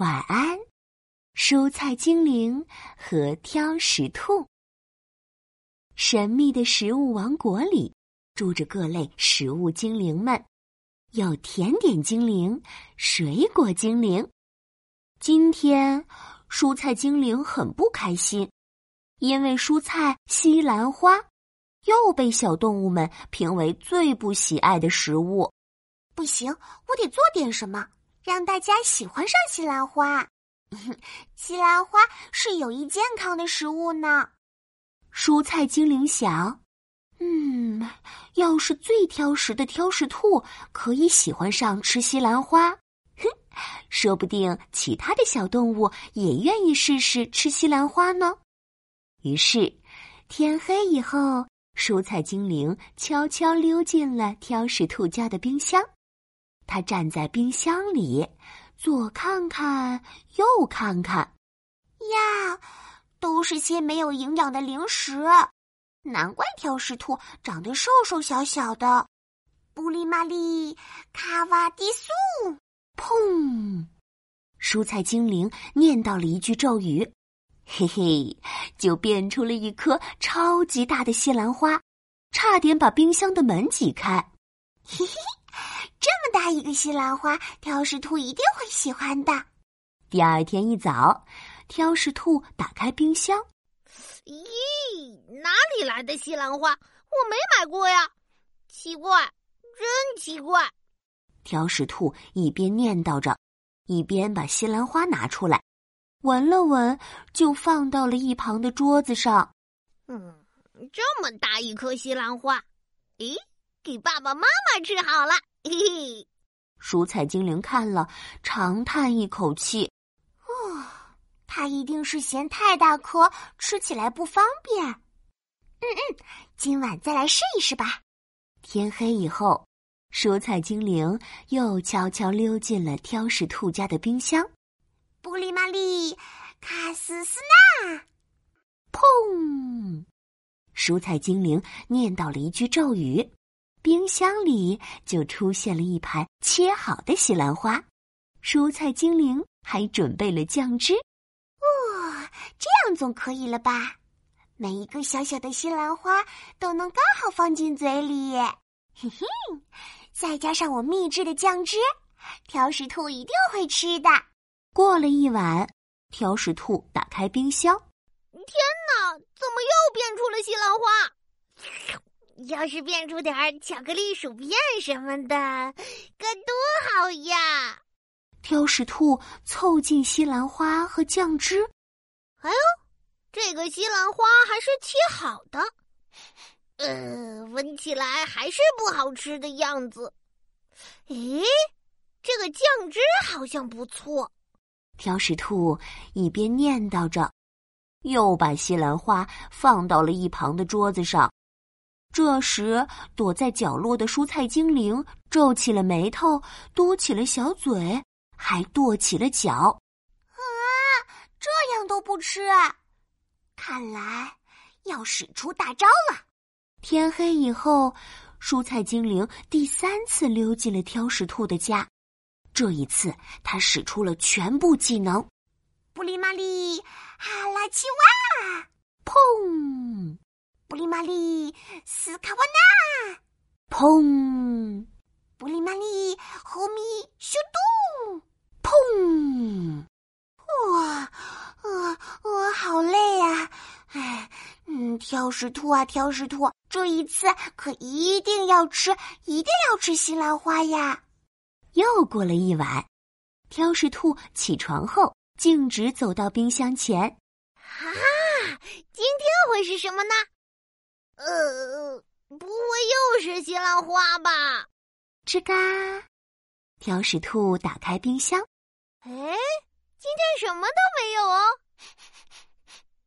晚安，蔬菜精灵和挑食兔。神秘的食物王国里住着各类食物精灵们，有甜点精灵、水果精灵。今天，蔬菜精灵很不开心，因为蔬菜西兰花又被小动物们评为最不喜爱的食物。不行，我得做点什么。让大家喜欢上西兰花。西兰花是有益健康的食物呢。蔬菜精灵想：“嗯，要是最挑食的挑食兔可以喜欢上吃西兰花，哼，说不定其他的小动物也愿意试试吃西兰花呢。”于是，天黑以后，蔬菜精灵悄悄溜进了挑食兔家的冰箱。他站在冰箱里，左看看，右看看，呀，都是些没有营养的零食，难怪挑食兔长得瘦瘦小小的。布里玛丽，卡瓦迪苏，砰！蔬菜精灵念叨了一句咒语，嘿嘿，就变出了一颗超级大的西兰花，差点把冰箱的门挤开，嘿嘿。这么大一个西兰花，挑食兔一定会喜欢的。第二天一早，挑食兔打开冰箱，咦，哪里来的西兰花？我没买过呀！奇怪，真奇怪。挑食兔一边念叨着，一边把西兰花拿出来，闻了闻，就放到了一旁的桌子上。嗯，这么大一颗西兰花，咦，给爸爸妈妈吃好了。嘿嘿，蔬菜精灵看了，长叹一口气：“哦，他一定是嫌太大颗，吃起来不方便。”嗯嗯，今晚再来试一试吧。天黑以后，蔬菜精灵又悄悄溜进了挑食兔家的冰箱。布里玛丽，卡斯斯纳，砰！蔬菜精灵念叨了一句咒语。冰箱里就出现了一盘切好的西兰花，蔬菜精灵还准备了酱汁。哇，这样总可以了吧？每一个小小的西兰花都能刚好放进嘴里，嘿嘿，再加上我秘制的酱汁，挑食兔一定会吃的。过了一晚，挑食兔打开冰箱，天哪，怎么又变出了西兰花？要是变出点巧克力薯片什么的，该多好呀！挑食兔凑近西兰花和酱汁，哎呦，这个西兰花还是切好的，呃，闻起来还是不好吃的样子。咦，这个酱汁好像不错。挑食兔一边念叨着，又把西兰花放到了一旁的桌子上。这时，躲在角落的蔬菜精灵皱起了眉头，嘟起了小嘴，还跺起了脚。啊，这样都不吃，看来要使出大招了。天黑以后，蔬菜精灵第三次溜进了挑食兔的家。这一次，他使出了全部技能。布里玛丽，哈拉奇哇，砰！布里玛丽，斯卡瓦纳，砰！布里玛丽，后米修杜，砰！哇，呃，我好累呀！哎，嗯，挑食兔啊，挑食兔，这一次可一定要吃，一定要吃西兰花呀！又过了一晚，挑食兔起床后，径直走到冰箱前。啊，今天会是什么呢？呃，不会又是西兰花吧？吱嘎！挑食兔打开冰箱，哎，今天什么都没有哦。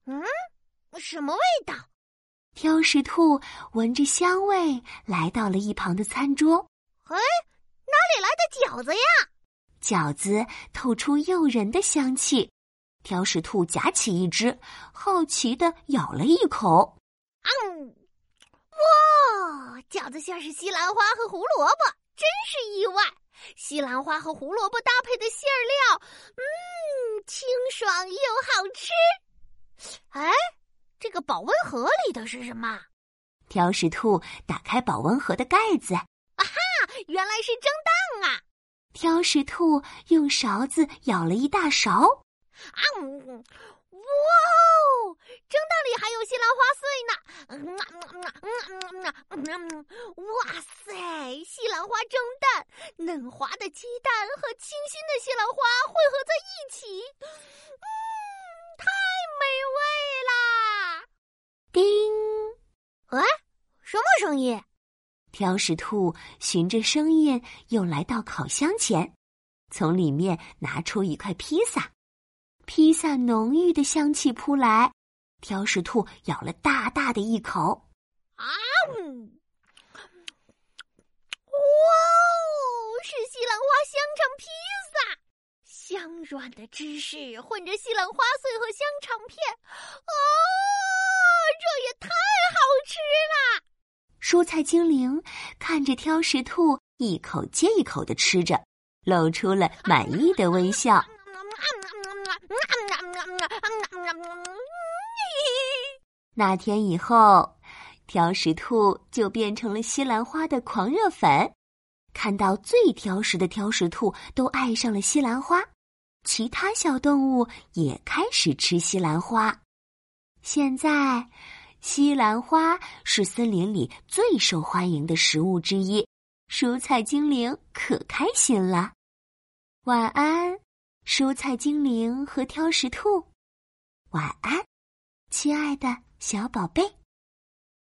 嗯，什么味道？挑食兔闻着香味，来到了一旁的餐桌。哎，哪里来的饺子呀？饺子透出诱人的香气。挑食兔夹起一只，好奇的咬了一口。嗯。哇，饺子馅是西兰花和胡萝卜，真是意外！西兰花和胡萝卜搭配的馅料，嗯，清爽又好吃。哎，这个保温盒里的是什么？挑食兔打开保温盒的盖子，啊哈，原来是蒸蛋啊！挑食兔用勺子舀了一大勺，啊，哇哦，蒸蛋里还有西兰花碎呢！嗯嗯嗯嗯嗯哇塞，西兰花蒸蛋，嫩滑的鸡蛋和清新的西兰花汇合在一起，嗯，太美味啦！叮，哎，什么声音？挑食兔循着声音又来到烤箱前，从里面拿出一块披萨。披萨浓郁的香气扑来，挑食兔咬了大大的一口。啊！哇哦，是西兰花香肠披萨，香软的芝士混着西兰花碎和香肠片，啊，这也太好吃了！蔬菜精灵看着挑食兔一口接一口的吃着，露出了满意的微笑。那天以后，挑食兔就变成了西兰花的狂热粉。看到最挑食的挑食兔都爱上了西兰花，其他小动物也开始吃西兰花。现在。西兰花是森林里最受欢迎的食物之一，蔬菜精灵可开心了。晚安，蔬菜精灵和挑食兔。晚安，亲爱的小宝贝。